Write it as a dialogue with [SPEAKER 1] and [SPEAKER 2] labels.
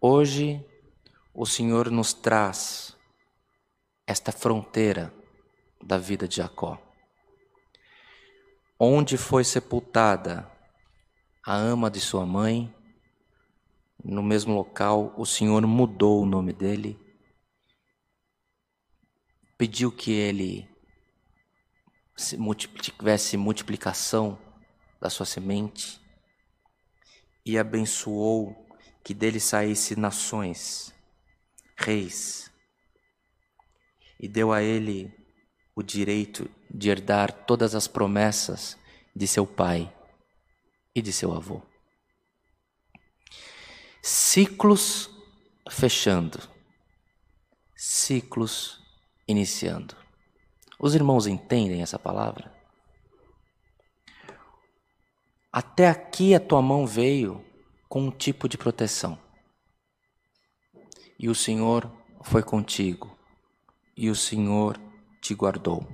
[SPEAKER 1] hoje o Senhor nos traz esta fronteira da vida de Jacó. Onde foi sepultada a ama de sua mãe, no mesmo local o Senhor mudou o nome dele, pediu que ele tivesse multiplicação da sua semente e abençoou que dele saísse nações, reis, e deu a ele o direito de herdar todas as promessas de seu pai e de seu avô. Ciclos fechando, ciclos iniciando. Os irmãos entendem essa palavra? Até aqui a tua mão veio com um tipo de proteção. E o Senhor foi contigo, e o Senhor te guardou.